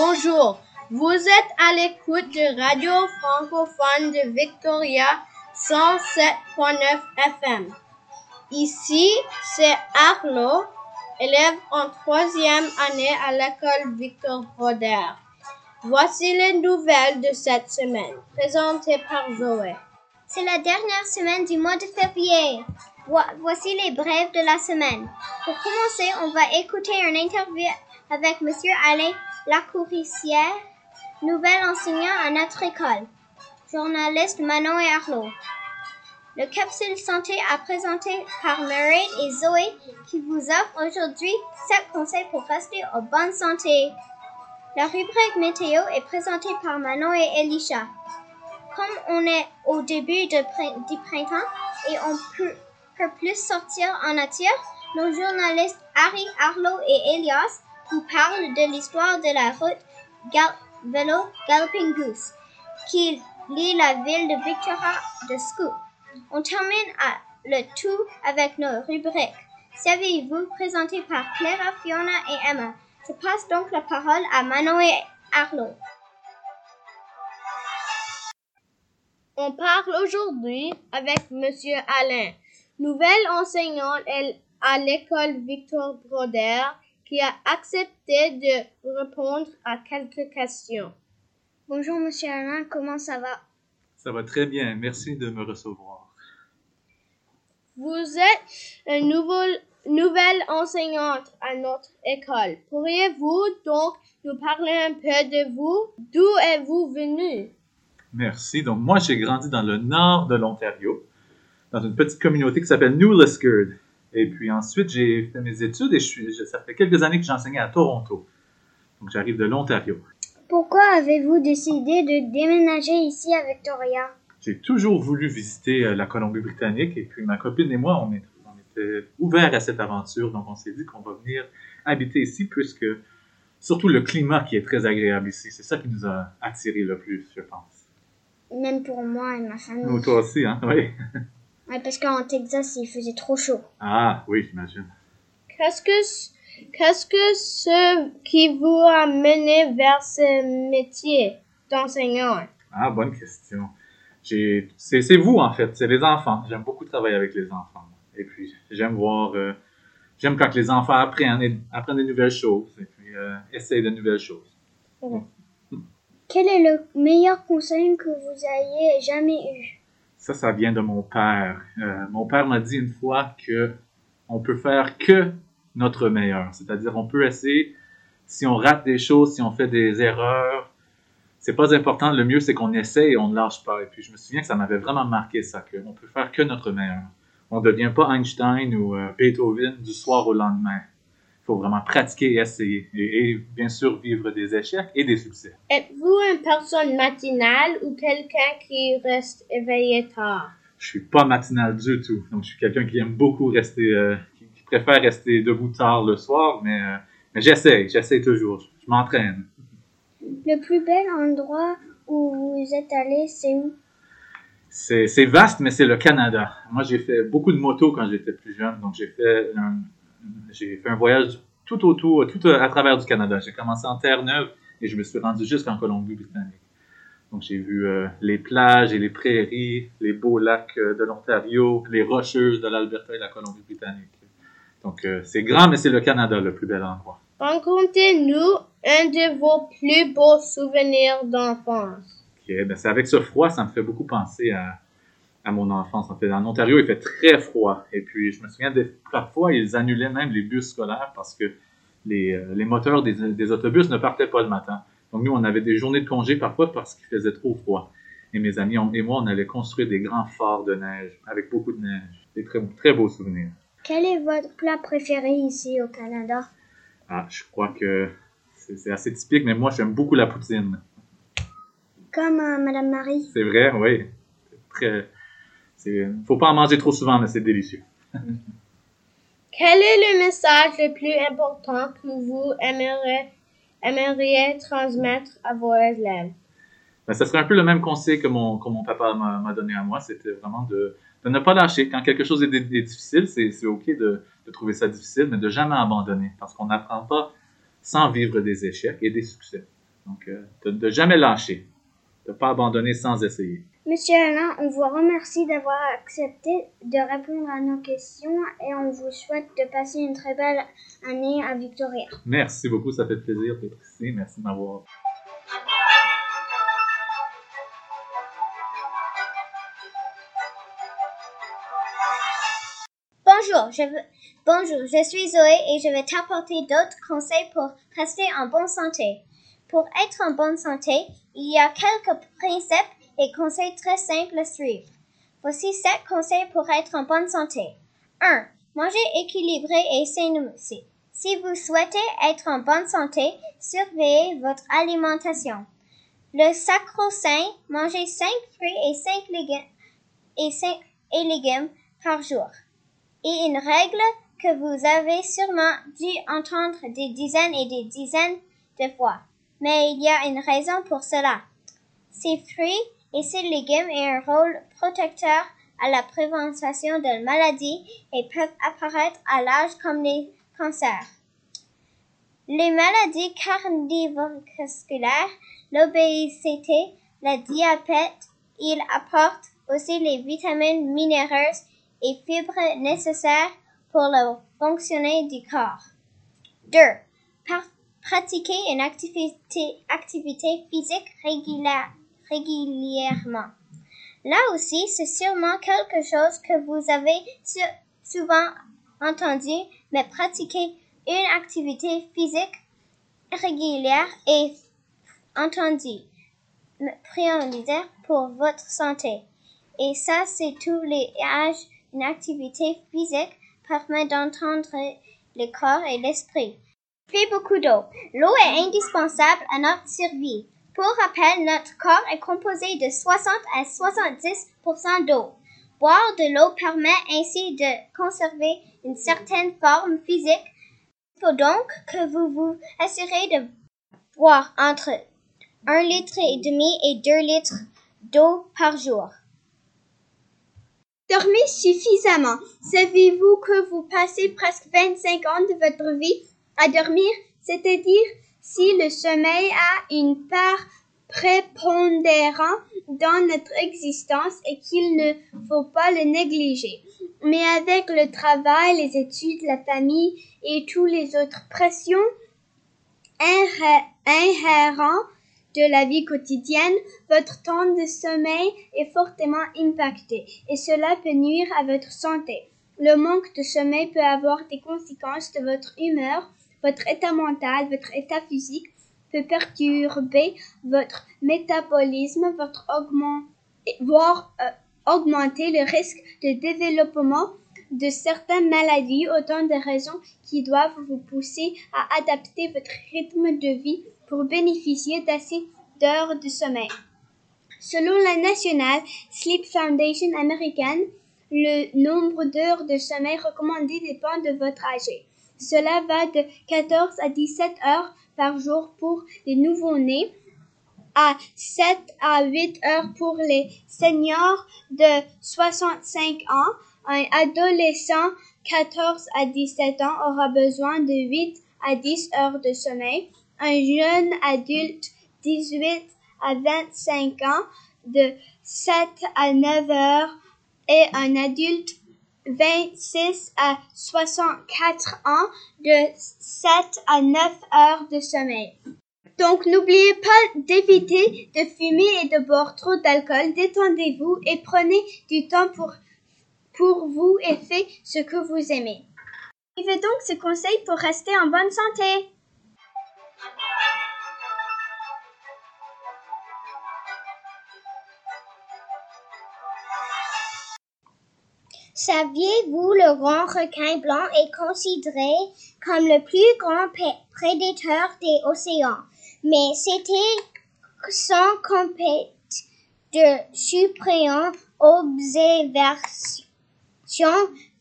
Bonjour, vous êtes à l'écoute de Radio francophone de Victoria 107.9 FM. Ici, c'est Arnaud, élève en troisième année à l'école Victor Roder. Voici les nouvelles de cette semaine, présentées par Zoé. C'est la dernière semaine du mois de février. Voici les brèves de la semaine. Pour commencer, on va écouter une interview avec Monsieur Alain Lacourissière, nouvel enseignant à notre école. Journaliste Manon et Arlo. Le capsule santé a présenté par Mary et Zoé qui vous offre aujourd'hui 7 conseils pour rester en bonne santé. La rubrique météo est présentée par Manon et Elisha. Comme on est au début du printemps et on peut pour plus sortir en nature, nos journalistes Harry, Arlo et Elias vous parlent de l'histoire de la route Gal vélo Galloping Goose, qui lie la ville de Victoria de Scoop. On termine le tout avec nos rubriques. Savez-vous présenté par Clara, Fiona et Emma. Je passe donc la parole à Manon et Arlo. On parle aujourd'hui avec Monsieur Alain nouvelle enseignante à l'école Victor Broder qui a accepté de répondre à quelques questions. Bonjour, Monsieur Alain, comment ça va? Ça va très bien, merci de me recevoir. Vous êtes une nouvelle, nouvelle enseignante à notre école. Pourriez-vous donc nous parler un peu de vous? D'où êtes-vous venu? Merci. Donc, moi, j'ai grandi dans le nord de l'Ontario dans une petite communauté qui s'appelle New Liskeard. Et puis ensuite, j'ai fait mes études et je suis, ça fait quelques années que j'enseignais à Toronto. Donc j'arrive de l'Ontario. Pourquoi avez-vous décidé de déménager ici à Victoria? J'ai toujours voulu visiter euh, la Colombie-Britannique et puis ma copine et moi, on, est, on était ouverts à cette aventure. Donc on s'est dit qu'on va venir habiter ici puisque surtout le climat qui est très agréable ici, c'est ça qui nous a attirés le plus, je pense. Même pour moi et ma famille. Nous, toi aussi, hein? Oui. Ouais, parce qu'en Texas, il faisait trop chaud. Ah, oui, j'imagine. Qu'est-ce que, qu'est-ce que ce qui vous a mené vers ce métier d'enseignant? Ah, bonne question. J'ai, c'est, c'est vous, en fait. C'est les enfants. J'aime beaucoup travailler avec les enfants. Et puis, j'aime voir, euh, j'aime quand les enfants apprennent, apprennent de nouvelles choses et puis euh, essayent de nouvelles choses. Quel est le meilleur conseil que vous ayez jamais eu? Ça, ça vient de mon père. Euh, mon père m'a dit une fois que on peut faire que notre meilleur. C'est-à-dire, on peut essayer, si on rate des choses, si on fait des erreurs, c'est pas important. Le mieux, c'est qu'on essaie et on ne lâche pas. Et puis, je me souviens que ça m'avait vraiment marqué ça, qu'on peut faire que notre meilleur. On ne devient pas Einstein ou euh, Beethoven du soir au lendemain faut vraiment pratiquer et essayer. Et, bien sûr, vivre des échecs et des succès. Êtes-vous une personne matinale ou quelqu'un qui reste éveillé tard? Je suis pas matinal du tout. Donc, je suis quelqu'un qui aime beaucoup rester, euh, qui, préfère rester debout tard le soir, mais, euh, mais j'essaie, j'essaie toujours. Je, m'entraîne. Le plus bel endroit où vous êtes allé, c'est où? C'est vaste, mais c'est le Canada. Moi, j'ai fait beaucoup de motos quand j'étais plus jeune. Donc, j'ai fait un, j'ai fait un voyage tout autour, tout à travers du Canada. J'ai commencé en Terre-Neuve et je me suis rendu jusqu'en Colombie-Britannique. Donc j'ai vu euh, les plages et les prairies, les beaux lacs euh, de l'Ontario, les rocheuses de l'Alberta et la Colombie-Britannique. Donc euh, c'est grand, mais c'est le Canada le plus bel endroit. Racontez-nous un de vos plus beaux souvenirs d'enfance. Ok, ben c'est avec ce froid, ça me fait beaucoup penser à, à mon enfance. En fait, en Ontario, il fait très froid. Et puis, je me souviens, de, parfois, ils annulaient même les bus scolaires parce que les, euh, les moteurs des, des, autobus ne partaient pas le matin. Donc, nous, on avait des journées de congé parfois parce qu'il faisait trop froid. Et mes amis et moi, on allait construire des grands forts de neige avec beaucoup de neige. Des très, très beaux souvenirs. Quel est votre plat préféré ici au Canada? Ah, je crois que c'est assez typique, mais moi, j'aime beaucoup la poutine. Comme euh, Madame Marie. C'est vrai, oui. Très, faut pas en manger trop souvent, mais c'est délicieux. Quel est le message le plus important que vous aimeriez, aimeriez transmettre à vos élèves? Ben, ça serait un peu le même conseil que mon, que mon papa m'a donné à moi. C'était vraiment de, de, ne pas lâcher. Quand quelque chose est, difficile, c'est OK de, de, trouver ça difficile, mais de jamais abandonner. Parce qu'on n'apprend pas sans vivre des échecs et des succès. Donc, euh, de, de jamais lâcher, de pas abandonner sans essayer. Monsieur Alain, on vous remercie d'avoir accepté de répondre à nos questions et on vous souhaite de passer une très belle année à Victoria. Merci beaucoup, ça fait plaisir d'être ici. Merci de m'avoir. Bonjour, je veux- Bonjour, je suis Zoé et je vais t'apporter d'autres conseils pour rester en bonne santé. Pour être en bonne santé, il y a quelques principes et conseils très simples à suivre. Voici sept conseils pour être en bonne santé. 1. Manger équilibré et sainement. Si vous souhaitez être en bonne santé, surveillez votre alimentation. Le sacro-saint, mangez 5 fruits et 5 légumes, et, et légumes par jour. Et une règle que vous avez sûrement dû entendre des dizaines et des dizaines de fois. Mais il y a une raison pour cela. Ces fruits et ces légumes ont un rôle protecteur à la prévention de maladies et peuvent apparaître à l'âge comme les cancers. Les maladies cardiovasculaires, l'obésité, le diabète, ils apportent aussi les vitamines minéreuses et fibres nécessaires pour le fonctionner du corps. 2. pratiquer une activité physique régulière, régulièrement. Là aussi, c'est sûrement quelque chose que vous avez souvent entendu, mais pratiquer une activité physique régulière est entendu prioritaire pour votre santé. Et ça, c'est tous les âges. Une activité physique permet d'entendre le corps et l'esprit. Puis beaucoup d'eau. L'eau est indispensable à notre survie. Pour rappel, notre corps est composé de 60 à 70% d'eau. Boire de l'eau permet ainsi de conserver une certaine forme physique. Il faut donc que vous vous assurez de boire entre 1 litre et demi et 2 litres d'eau par jour. Dormez suffisamment. Savez-vous que vous passez presque 25 ans de votre vie à dormir, c'est-à-dire si le sommeil a une part prépondérante dans notre existence et qu'il ne faut pas le négliger. Mais avec le travail, les études, la famille et toutes les autres pressions inhé- inhérentes de la vie quotidienne, votre temps de sommeil est fortement impacté et cela peut nuire à votre santé. Le manque de sommeil peut avoir des conséquences de votre humeur, votre état mental, votre état physique, peut perturber votre métabolisme, votre augment, voire euh, augmenter le risque de développement de certaines maladies, autant de raisons qui doivent vous pousser à adapter votre rythme de vie pour bénéficier d'assez d'heures de sommeil. Selon la National Sleep Foundation américaine, le nombre d'heures de sommeil recommandé dépend de votre âge. Cela va de 14 à 17 heures par jour pour les nouveau-nés, à 7 à 8 heures pour les seniors de 65 ans. Un adolescent 14 à 17 ans aura besoin de 8 à 10 heures de sommeil. Un jeune adulte 18 à 25 ans de 7 à 9 heures et un adulte 26 à 64 ans de 7 à 9 heures de sommeil. Donc n'oubliez pas d'éviter de fumer et de boire trop d'alcool. Détendez-vous et prenez du temps pour, pour vous et faites ce que vous aimez. Suivez donc ce conseil pour rester en bonne santé. Saviez-vous le grand requin blanc est considéré comme le plus grand prédateur des océans, mais c'était sans compét de surprenantes observations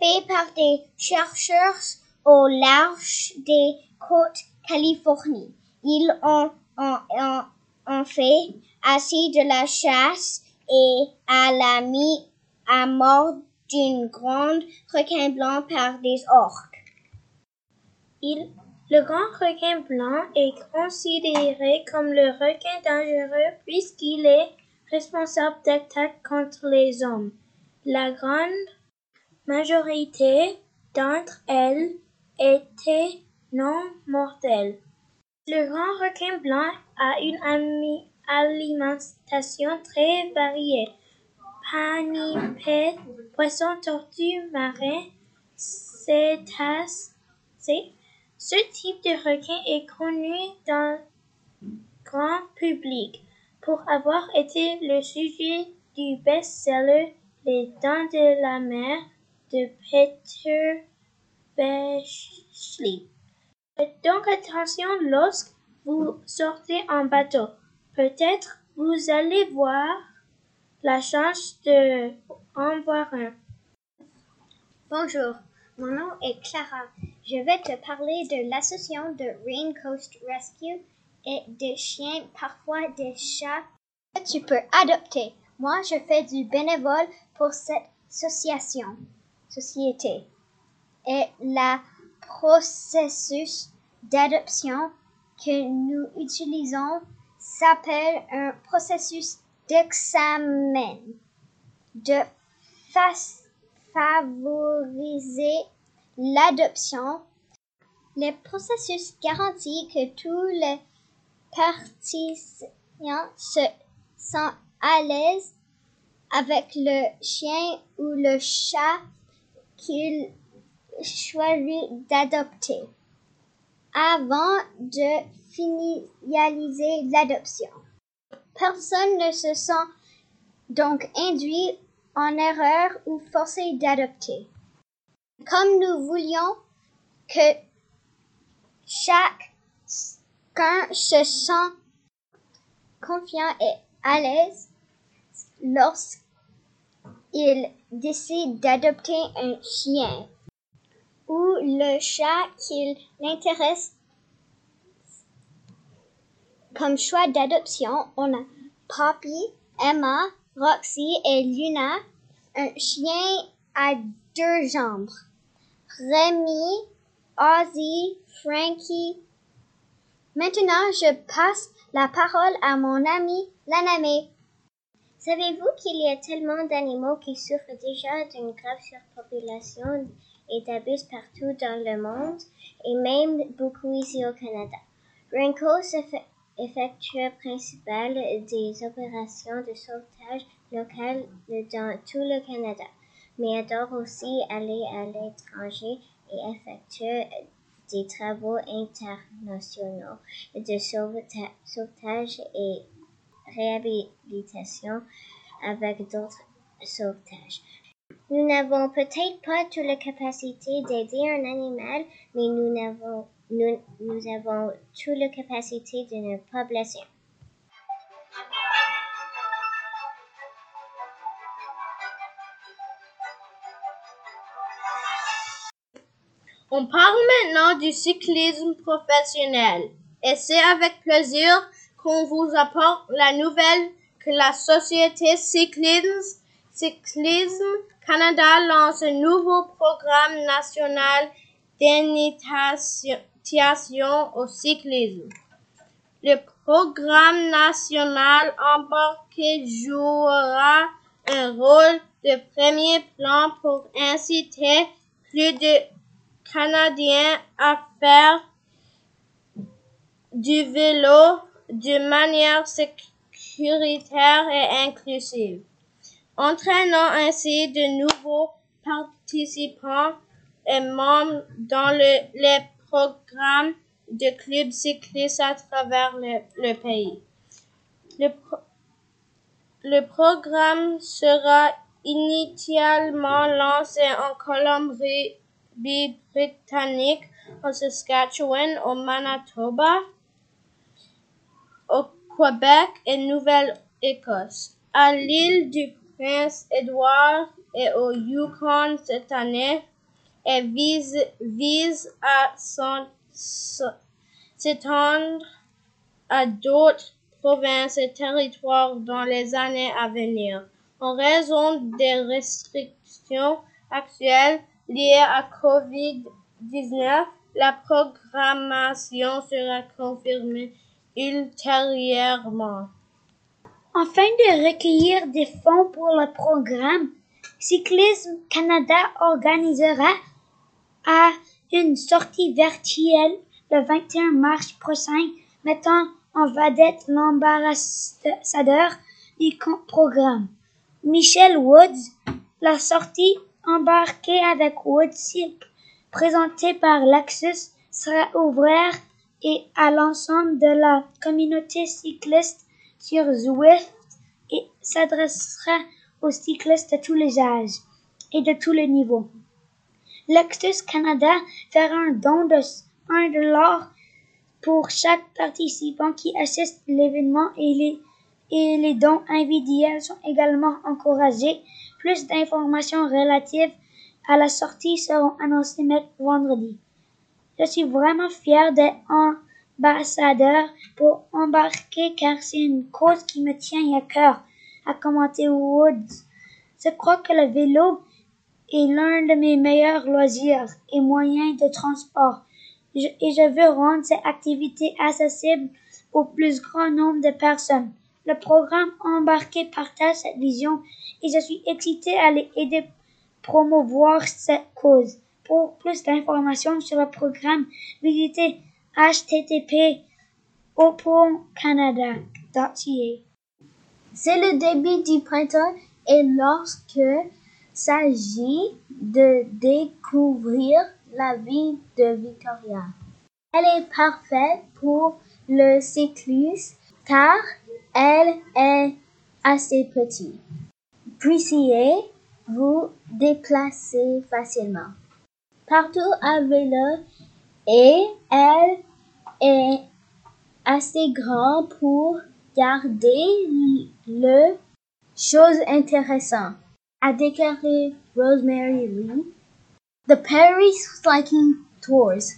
faites par des chercheurs au large des côtes Californie. Ils ont, ont, fait assez de la chasse et à la mis à mort d'une grande requin blanc par des orques. Le grand requin blanc est considéré comme le requin dangereux puisqu'il est responsable d'attaques contre les hommes. La grande majorité d'entre elles étaient non mortelles. Le grand requin blanc a une alimentation très variée. Panipèdes, poissons, tortues, marins, cétacés. Ce type de requin est connu dans le grand public pour avoir été le sujet du best-seller Les Dents de la Mer de Peter Benchley. Donc attention lorsque vous sortez en bateau. Peut-être vous allez voir la chance de en voir un. Bonjour, mon nom est Clara. Je vais te parler de l'association de Rain Coast Rescue et des chiens, parfois des chats que tu peux adopter. Moi, je fais du bénévole pour cette association, société. Et le processus d'adoption que nous utilisons s'appelle un processus d'examen de favoriser l'adoption. Le processus garantit que tous les participants se sentent à l'aise avec le chien ou le chat qu'ils choisissent d'adopter avant de finaliser l'adoption. Personne ne se sent donc induit en erreur ou forcé d'adopter. Comme nous voulions que chacun se sent confiant et à l'aise lorsqu'il décide d'adopter un chien ou le chat qui l'intéresse comme choix d'adoption, on a Poppy, Emma, Roxy et Luna, un chien à deux jambes. Rémi, Ozzy, Frankie. Maintenant, je passe la parole à mon ami Laname. Savez-vous qu'il y a tellement d'animaux qui souffrent déjà d'une grave surpopulation et d'abus partout dans le monde, et même beaucoup ici au Canada? Renko effectue principalement des opérations de sauvetage locales dans tout le Canada, mais adore aussi aller à l'étranger et effectuer des travaux internationaux de sauvetage et réhabilitation avec d'autres sauvetages. Nous n'avons peut-être pas toute la capacité d'aider un animal, mais nous avons, nous, nous avons toute la capacité de ne pas blesser. On parle maintenant du cyclisme professionnel. Et c'est avec plaisir qu'on vous apporte la nouvelle que la Société Cyclisme, Canada lance un nouveau programme national au cyclisme. Le programme national embarqué jouera un rôle de premier plan pour inciter plus de Canadiens à faire du vélo de manière sécuritaire et inclusive, entraînant ainsi de nouveaux participants et membres dans le, les programmes de clubs cyclistes à travers le, pays. Le, le programme sera initialement lancé en Colombie-Britannique, en Saskatchewan, au Manitoba, au Québec et Nouvelle-Écosse, à l'île du Prince-Édouard et au Yukon cette année et vise, vise à s'étendre à d'autres provinces et territoires dans les années à venir. En raison des restrictions actuelles liées à COVID-19, La programmation sera confirmée ultérieurement. Afin de recueillir des fonds pour le programme, Cyclisme Canada organisera à une sortie virtuelle le 21 mars prochain mettant en vedette l'ambassadeur du programme, Michel Woods. La sortie embarquée avec Woods, présentée par Lexus, sera ouverte et à l'ensemble de la communauté cycliste sur Zwift et s'adressera aux cyclistes de tous les âges et de tous les niveaux. Lexus Canada fera un don de 1 dollar pour chaque participant qui assiste à l'événement et les, et les dons individuels sont également encouragés. Plus d'informations relatives à la sortie seront annoncées vendredi. Je suis vraiment fier d'être ambassadeur pour embarquer car c'est une cause qui me tient à cœur, a commenté Woods. Je crois que le vélo est l'un de mes meilleurs loisirs et moyens de transport et je veux rendre cette activité accessible au plus grand nombre de personnes. Le programme embarqué partage cette vision et je suis excité à les aider à promouvoir cette cause. Pour plus d'informations sur le programme, visitez http opontcanada.ca. C'est le début du printemps et lorsque s'agit de découvrir la vie de Victoria. Elle est parfaite pour le cycliste car elle est assez petite. Puissiez vous déplacer facilement partout à vélo et elle est assez grande pour garder le chose intéressante a déclaré Rosemary Lee. The Perry Cycling Tours.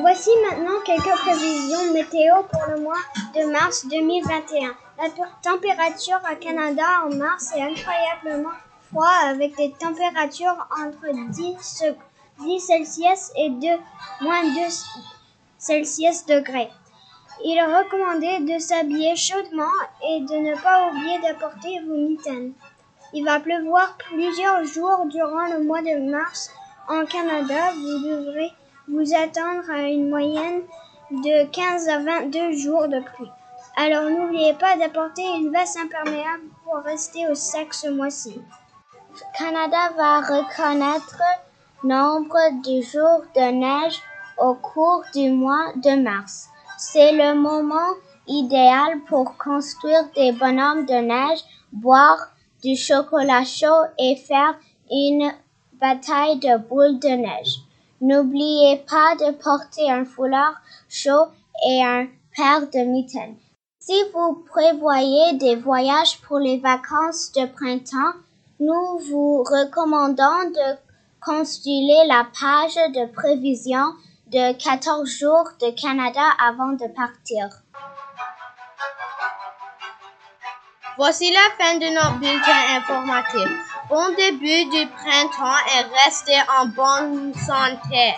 Voici maintenant quelques prévisions météo pour le mois de mars 2021. La température à Canada en mars est incroyablement froid avec des températures entre 10, 10 Celsius et 2, moins 2 Celsius degrés. Il est recommandé de s'habiller chaudement et de ne pas oublier d'apporter vos mitaines. Il va pleuvoir plusieurs jours durant le mois de mars en Canada. Vous devrez vous attendre à une moyenne de 15 à 22 jours de pluie. Alors n'oubliez pas d'apporter une veste imperméable pour rester au sec ce mois-ci. Canada va reconnaître nombre de jours de neige au cours du mois de mars. C'est le moment idéal pour construire des bonhommes de neige, boire du chocolat chaud et faire une bataille de boules de neige. N'oubliez pas de porter un foulard chaud et un paire de mitaines. Si vous prévoyez des voyages pour les vacances de printemps, nous vous recommandons de consulter la page de prévision de 14 jours de Canada avant de partir. Voici la fin de notre bulletin informatif. Bon début du printemps et restez en bonne santé.